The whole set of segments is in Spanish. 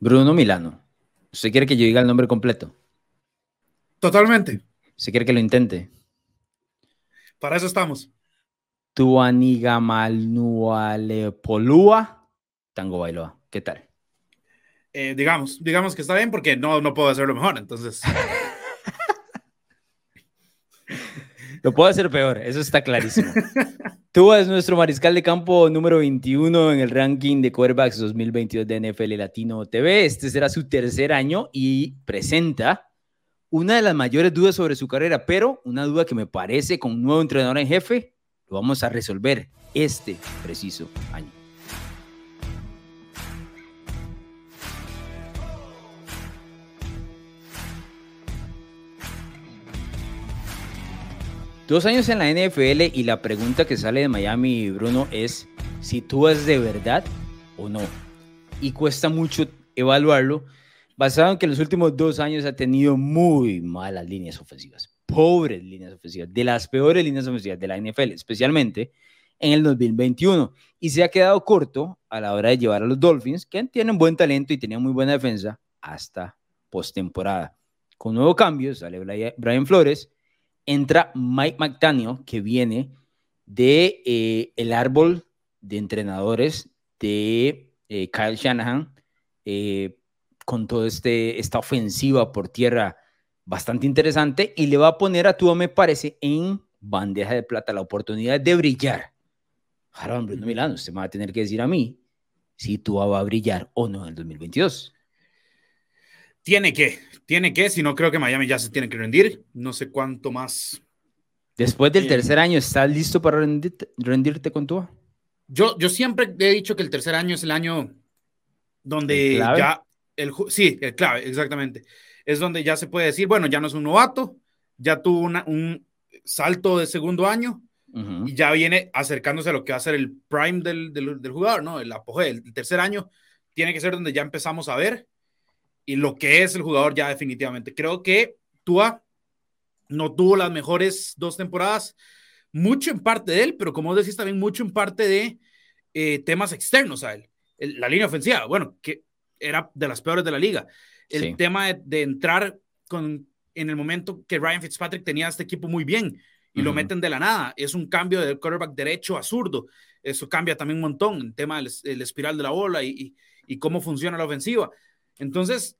Bruno Milano. ¿Usted quiere que yo diga el nombre completo? Totalmente. ¿Usted quiere que lo intente? Para eso estamos. Tuanigamalnualepolua Tango Bailoa. ¿Qué tal? Eh, digamos, digamos que está bien porque no, no puedo hacerlo mejor, entonces. Lo puedo hacer peor, eso está clarísimo. Tua es nuestro mariscal de campo número 21 en el ranking de quarterbacks 2022 de NFL Latino TV. Este será su tercer año y presenta una de las mayores dudas sobre su carrera, pero una duda que me parece con un nuevo entrenador en jefe lo vamos a resolver este preciso año. Dos años en la NFL y la pregunta que sale de Miami, Bruno, es si tú es de verdad o no. Y cuesta mucho evaluarlo, basado en que en los últimos dos años ha tenido muy malas líneas ofensivas, pobres líneas ofensivas, de las peores líneas ofensivas de la NFL, especialmente en el 2021. Y se ha quedado corto a la hora de llevar a los Dolphins, que tienen buen talento y tenían muy buena defensa, hasta postemporada. Con nuevo cambio, sale Brian Flores entra Mike McDaniel, que viene de eh, el árbol de entrenadores de eh, Kyle Shanahan, eh, con toda este, esta ofensiva por tierra bastante interesante, y le va a poner a Tua, me parece, en bandeja de plata la oportunidad de brillar. Ahora, Bruno Milano, usted me va a tener que decir a mí si Tua va a brillar o no en el 2022. Tiene que, tiene que, si no creo que Miami ya se tiene que rendir. No sé cuánto más. Después del tercer año, ¿estás listo para rendirte, con Tua? Yo, yo siempre he dicho que el tercer año es el año donde ya, el, sí, el clave, exactamente. Es donde ya se puede decir, bueno, ya no es un novato, ya tuvo un salto de segundo año y ya viene acercándose a lo que va a ser el prime del, del, jugador, ¿no? El apogeo. El tercer año tiene que ser donde ya empezamos a ver y lo que es el jugador ya definitivamente. Creo que Tua no tuvo las mejores dos temporadas, mucho en parte de él, pero como decís también mucho en parte de eh, temas externos a él. la línea ofensiva, bueno, que era de las peores de la liga. El tema de, entrar con, en el momento que Ryan Fitzpatrick tenía este equipo muy bien y lo meten de la nada. Es un cambio del quarterback derecho a zurdo. Eso cambia también un montón el tema del espiral de la bola y, y cómo funciona la ofensiva. Entonces,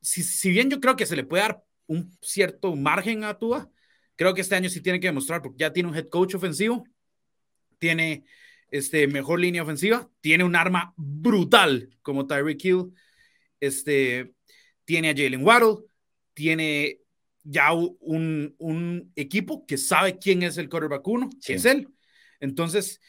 si, bien yo creo que se le puede dar un cierto margen a Tua, creo que este año sí tiene que demostrar, porque ya tiene un head coach ofensivo, tiene este, mejor línea ofensiva, tiene un arma brutal como Tyreek Hill, este, tiene a Jalen Waddle, tiene ya un, un, equipo que sabe quién es el quarterback uno, que es él. Entonces,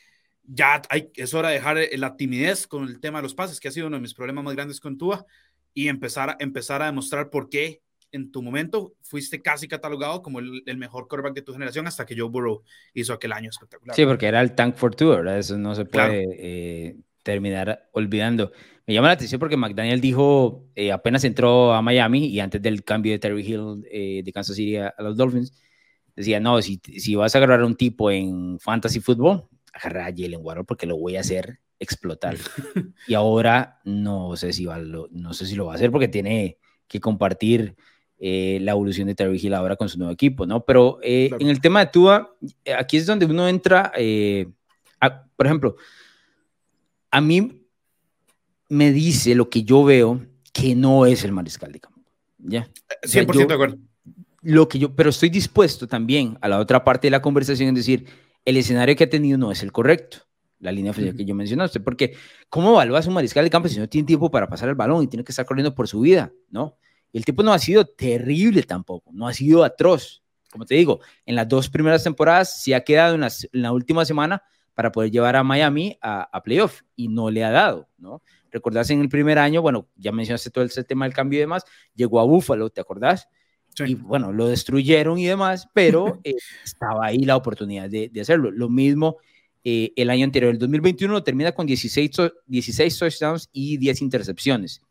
ya hay, es hora de dejar la timidez con el tema de los pases, que ha sido uno de mis problemas más grandes con Tua y empezar, empezar a demostrar por qué en tu momento fuiste casi catalogado como el, mejor quarterback de tu generación hasta que Joe Burrow hizo aquel año espectacular. Sí, porque era el tank for two, ¿verdad? Eso no se puede eh, terminar olvidando. Me llama la atención porque McDaniel dijo, eh, apenas entró a Miami y antes del cambio de Terry Hill eh, de Kansas City a, los Dolphins, decía, no, si, si vas a agarrar a un tipo en fantasy football, agarra a Jalen Waddle porque lo voy a hacer explotar. y ahora no sé si va, lo, no sé si lo va a hacer porque tiene que compartir eh, la evolución de Terry Hill ahora con su nuevo equipo, ¿no? Pero eh, en el tema de Tua, eh, aquí es donde uno entra, por ejemplo, a mí me dice lo que yo veo que no es el mariscal de campo, ¿ya? 100% de acuerdo. Lo que yo, pero estoy dispuesto también a la otra parte de la conversación en decir, el escenario que ha tenido no es el correcto la línea ofensiva que yo mencionaste, porque ¿cómo evalúas un mariscal de campo si no tiene tiempo para pasar el balón y tiene que estar corriendo por su vida, ¿no? el tipo no ha sido terrible tampoco, no ha sido atroz. Como te digo, en las dos primeras temporadas se ha quedado en, la última semana para poder llevar a Miami a, playoff y no le ha dado, ¿no? Recordás en el primer año, bueno, ya mencionaste todo ese tema del cambio y demás, llegó a Buffalo, ¿te acordás? Y bueno, lo destruyeron y demás, pero eh, estaba ahí la oportunidad de, de hacerlo. Lo mismo eh, el año anterior. El 2021 termina con 16, 16 touchdowns y 10 intercepciones,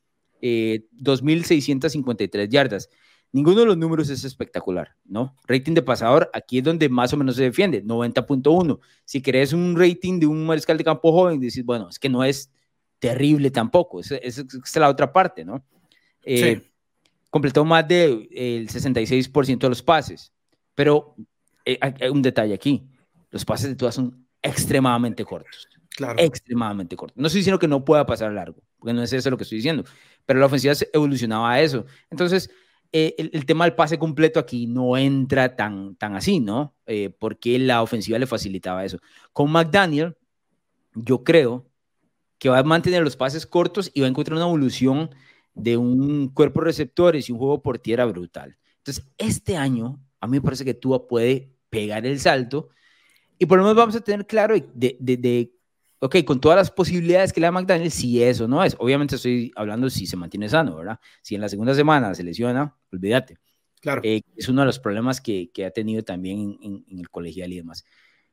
2.653 eh, yardas. Ninguno de los números es espectacular, ¿no? Rating de pasador, aquí es donde más o menos se defiende, 90.1. Si querés un rating de un mariscal de campo joven, dices, bueno, es que no es terrible tampoco. Esa, es la otra parte, ¿no? Eh, completó más del de, 66% de los pases. Pero eh, hay, un detalle aquí. Los pases de Tua son extremadamente cortos. Claro. Extremadamente cortos. No estoy diciendo que no pueda pasar largo, porque no es eso lo que estoy diciendo. Pero la ofensiva evolucionaba a eso. Entonces, eh, el, tema del pase completo aquí no entra tan, tan así, ¿no? Eh, porque la ofensiva le facilitaba eso. Con McDaniel, yo creo que va a mantener los pases cortos y va a encontrar una evolución de un cuerpo de receptores y un juego por tierra brutal. Entonces, este año, a mí me parece que Tua puede pegar el salto y por lo menos vamos a tener claro de, de, de ok, con todas las posibilidades que le da McDaniel, si eso no es. Obviamente estoy hablando si se mantiene sano, ¿verdad? Si en la segunda semana se lesiona, olvídate. Claro. Eh, es uno de los problemas que, que ha tenido también en, en, el colegial y demás.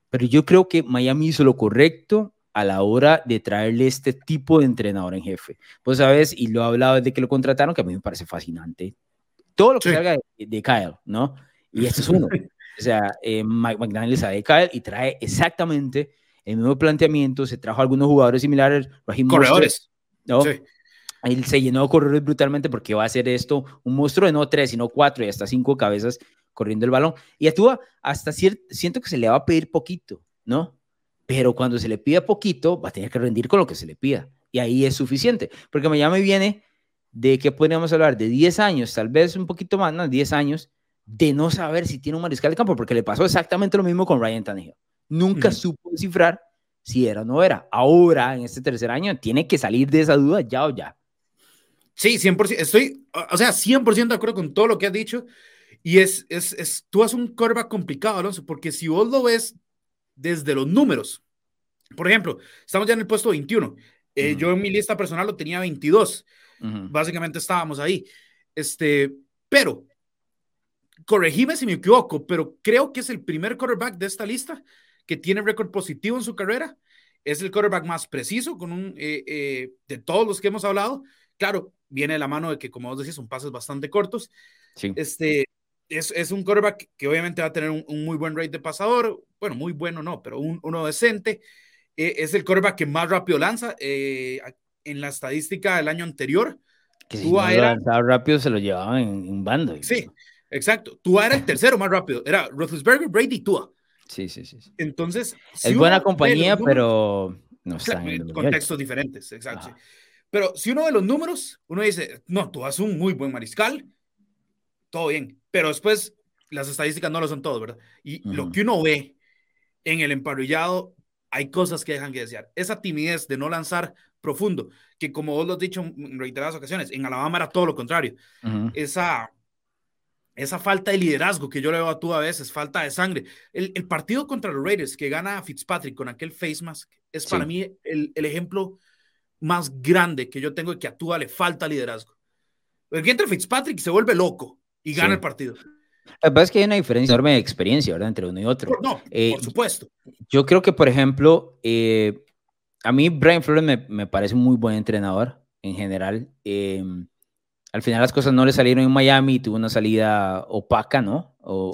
Pero yo creo que Miami hizo lo correcto a la hora de traerle este tipo de entrenador en jefe. Pues sabes, y lo he hablado desde que lo contrataron, que a mí me parece fascinante. Todo lo que salga de, Kyle, ¿no? Y esto es uno. o sea, eh, Mike McDaniel sabe de Kyle y trae exactamente el mismo planteamiento. Se trajo algunos jugadores similares. Corredores. ¿no? Sí. Él se llenó de corredores brutalmente porque va a hacer esto un monstruo de no tres, sino cuatro y hasta cinco cabezas corriendo el balón. Y actúa hasta cierto, siento que se le va a pedir poquito, ¿no? Pero cuando se le pida poquito, va a tener que rendir con lo que se le pida. Y ahí es suficiente, porque me viene de que podríamos hablar de 10 años, tal vez un poquito más, ¿no? 10 años, de no saber si tiene un mariscal de campo, porque le pasó exactamente lo mismo con Ryan Tannehill. Nunca supo descifrar si era o no era. Ahora, en este tercer año, tiene que salir de esa duda ya o ya. Sí, 100%, estoy, o sea, 100% de acuerdo con todo lo que has dicho. Y es, es, es tú haces un curva complicado, Alonso, porque si vos lo ves desde los números. Por ejemplo, estamos ya en el puesto 21. Eh, yo en mi lista personal lo tenía 22. Básicamente estábamos ahí. Este, pero, corregime si me equivoco, pero creo que es el primer quarterback de esta lista que tiene récord positivo en su carrera. Es el quarterback más preciso con un, eh, eh, de todos los que hemos hablado. Claro, viene de la mano de que, como vos decís, son pases bastante cortos. Sí. Este, es, es, un quarterback que obviamente va a tener un, muy buen rate de pasador, bueno, muy bueno no, pero un, uno decente. Eh, es el quarterback que más rápido lanza. Eh, en la estadística del año anterior, que si no era... rápido se lo llevaban en, bando. Sí, exacto. Tua era el tercero más rápido. Era Roethlisberger, Brady y Tua. Sí, sí, sí. Entonces, es buena compañía, pero no están en contextos diferentes, exacto. Pero si uno ve los números, uno dice, no, tú has un muy buen mariscal, todo bien. Pero después las estadísticas no lo son todo, ¿verdad? Y lo que uno ve en el emparrillado, hay cosas que dejan que desear. Esa timidez de no lanzar profundo, que como vos lo has dicho en reiteradas ocasiones, en Alabama era todo lo contrario. Esa, esa falta de liderazgo que yo le veo a tú a veces, falta de sangre. El, el partido contra los Raiders que gana Fitzpatrick con aquel face mask es para mí el, el, ejemplo más grande que yo tengo de que a Tua le falta liderazgo. Porque entra Fitzpatrick y se vuelve loco y gana el partido. La verdad es que hay una diferencia enorme de experiencia, ¿verdad? Entre uno y otro. No, eh, por supuesto. Yo creo que, por ejemplo, eh, a mí Brian Flores me, me, parece un muy buen entrenador en general. Eh, al final las cosas no le salieron en Miami, tuvo una salida opaca, ¿no? O,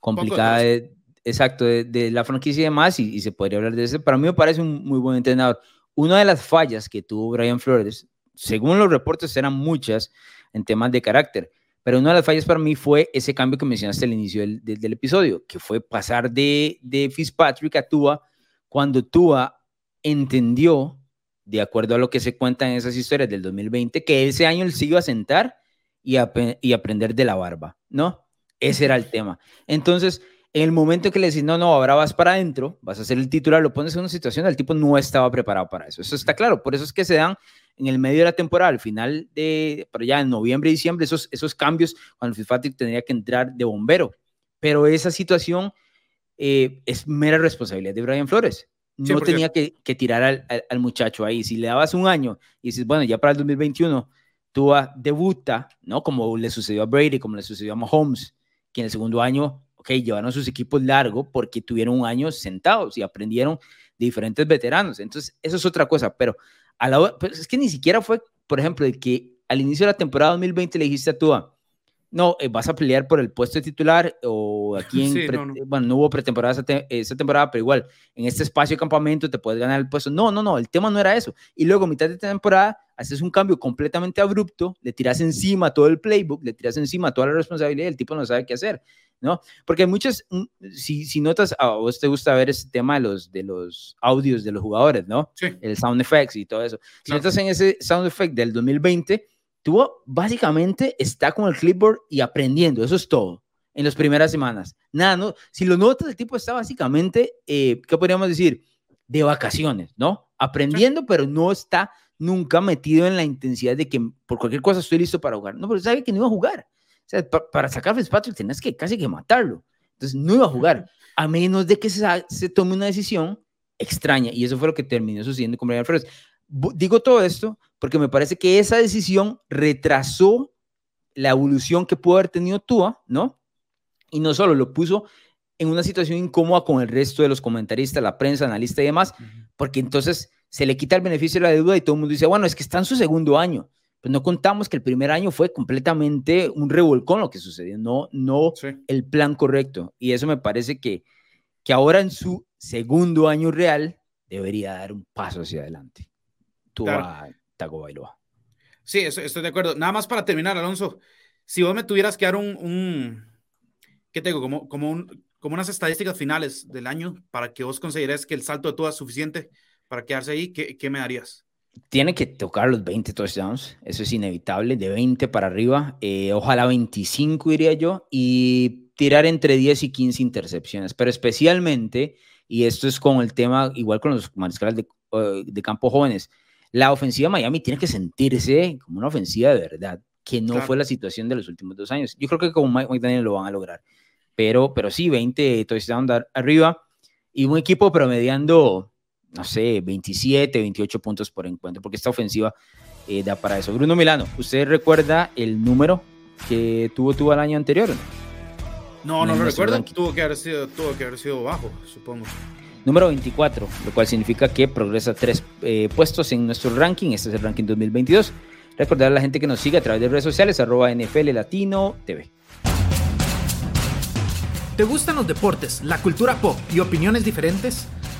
complicada, de, exacto, de, la franquicia y demás, y, y, se podría hablar de eso. Para mí me parece un muy buen entrenador. Una de las fallas que tuvo Brian Flores, según los reportes, eran muchas en temas de carácter pero una de las fallas para mí fue ese cambio que mencionaste al inicio del, episodio, que fue pasar de, Fitzpatrick a Tua cuando Tua entendió, de acuerdo a lo que se cuenta en esas historias del 2020, que ese año él se iba a sentar y aprender de la barba, ¿no? Ese era el tema. Entonces, en el momento que le decís, no, no, ahora vas para adentro, vas a ser el titular, lo pones en una situación, el tipo no estaba preparado para eso. Eso está claro. Por eso es que se dan en el medio de la temporada, al final de, pero ya en noviembre diciembre, esos, esos cambios, cuando Fitzpatrick tendría que entrar de bombero. Pero esa situación eh, es mera responsabilidad de Brian Flores. No tenía que, que tirar al, al, muchacho ahí. Si le dabas un año y dices, bueno, ya para el 2021, tú debuta, ¿no? Como le sucedió a Brady, como le sucedió a Mahomes, que en el segundo año, ok, llevaron sus equipos largo porque tuvieron un año sentados y aprendieron de diferentes veteranos. Entonces, eso es otra cosa, pero a la pues es que ni siquiera fue, por ejemplo, de que al inicio de la temporada 2020 le dijiste a Tua, no, eh, vas a pelear por el puesto de titular o aquí en, bueno, no hubo pretemporada esa, temporada, pero igual, en este espacio de campamento te puedes ganar el puesto. No, no, no, el tema no era eso. Y luego, mitad de temporada, haces un cambio completamente abrupto, le tiras encima todo el playbook, le tiras encima toda la responsabilidad y el tipo no sabe qué hacer, ¿no? Porque muchas, mm, si, si notas, a vos te gusta ver ese tema de los, de los audios de los jugadores, ¿no? Sí. El sound effects y todo eso. Si notas en ese sound effect del 2020, tuvo básicamente está con el clipboard y aprendiendo, eso es todo, en las primeras semanas. Nada, no, si lo notas, el tipo está básicamente, eh, ¿qué podríamos decir? De vacaciones, ¿no? Aprendiendo, pero no está nunca metido en la intensidad de que por cualquier cosa estoy listo para jugar. No, pero sabe que no iba a jugar. Para sacar a Fitzpatrick tenías que casi que matarlo. Entonces no iba a jugar, a menos de que se, se tome una decisión extraña. Y eso fue lo que terminó sucediendo con Brian Flores. Digo todo esto porque me parece que esa decisión retrasó la evolución que pudo haber tenido Tua, ¿no? Y no solo lo puso en una situación incómoda con el resto de los comentaristas, la prensa, analistas y demás, porque entonces se le quita el beneficio de la deuda y todo el mundo dice, bueno, es que está en su segundo año. Pues no contamos que el primer año fue completamente un revolcón lo que sucedió, no, no el plan correcto. Y eso me parece que, que ahora en su segundo año real debería dar un paso hacia adelante. Tua Bailoa. Sí, estoy de acuerdo. Nada más para terminar, Alonso, si vos me tuvieras que dar un, un ¿qué tengo? Como, como, un, como unas estadísticas finales del año para que vos consideres que el salto de todo es suficiente para quedarse ahí, ¿qué, qué me darías? Tiene que tocar los 20 touchdowns, eso es inevitable, de 20 para arriba, eh, ojalá 25 diría yo, y tirar entre 10 y 15 intercepciones, pero especialmente, y esto es con el tema, igual con los mariscales de, eh, de campo jóvenes, la ofensiva de Miami tiene que sentirse como una ofensiva de verdad, que no fue la situación de los últimos dos años. Yo creo que con Mike McDaniel lo van a lograr. Pero, pero sí, 20 touchdowns arriba y un equipo promediando, no sé, 27, 28 puntos por encuentro, porque esta ofensiva eh, da para eso. Bruno Milano, ¿usted recuerda el número que tuvo tuvo el año anterior? No, no, lo recuerdo. Tuvo que, haber sido, tuvo que haber sido bajo, supongo número 24, lo cual significa que progresa tres eh, puestos en nuestro ranking. Este es el ranking 2022. Recordar a la gente que nos sigue a través de redes sociales, arroba NFL Latino TV. ¿Te gustan los deportes, la cultura pop y opiniones diferentes?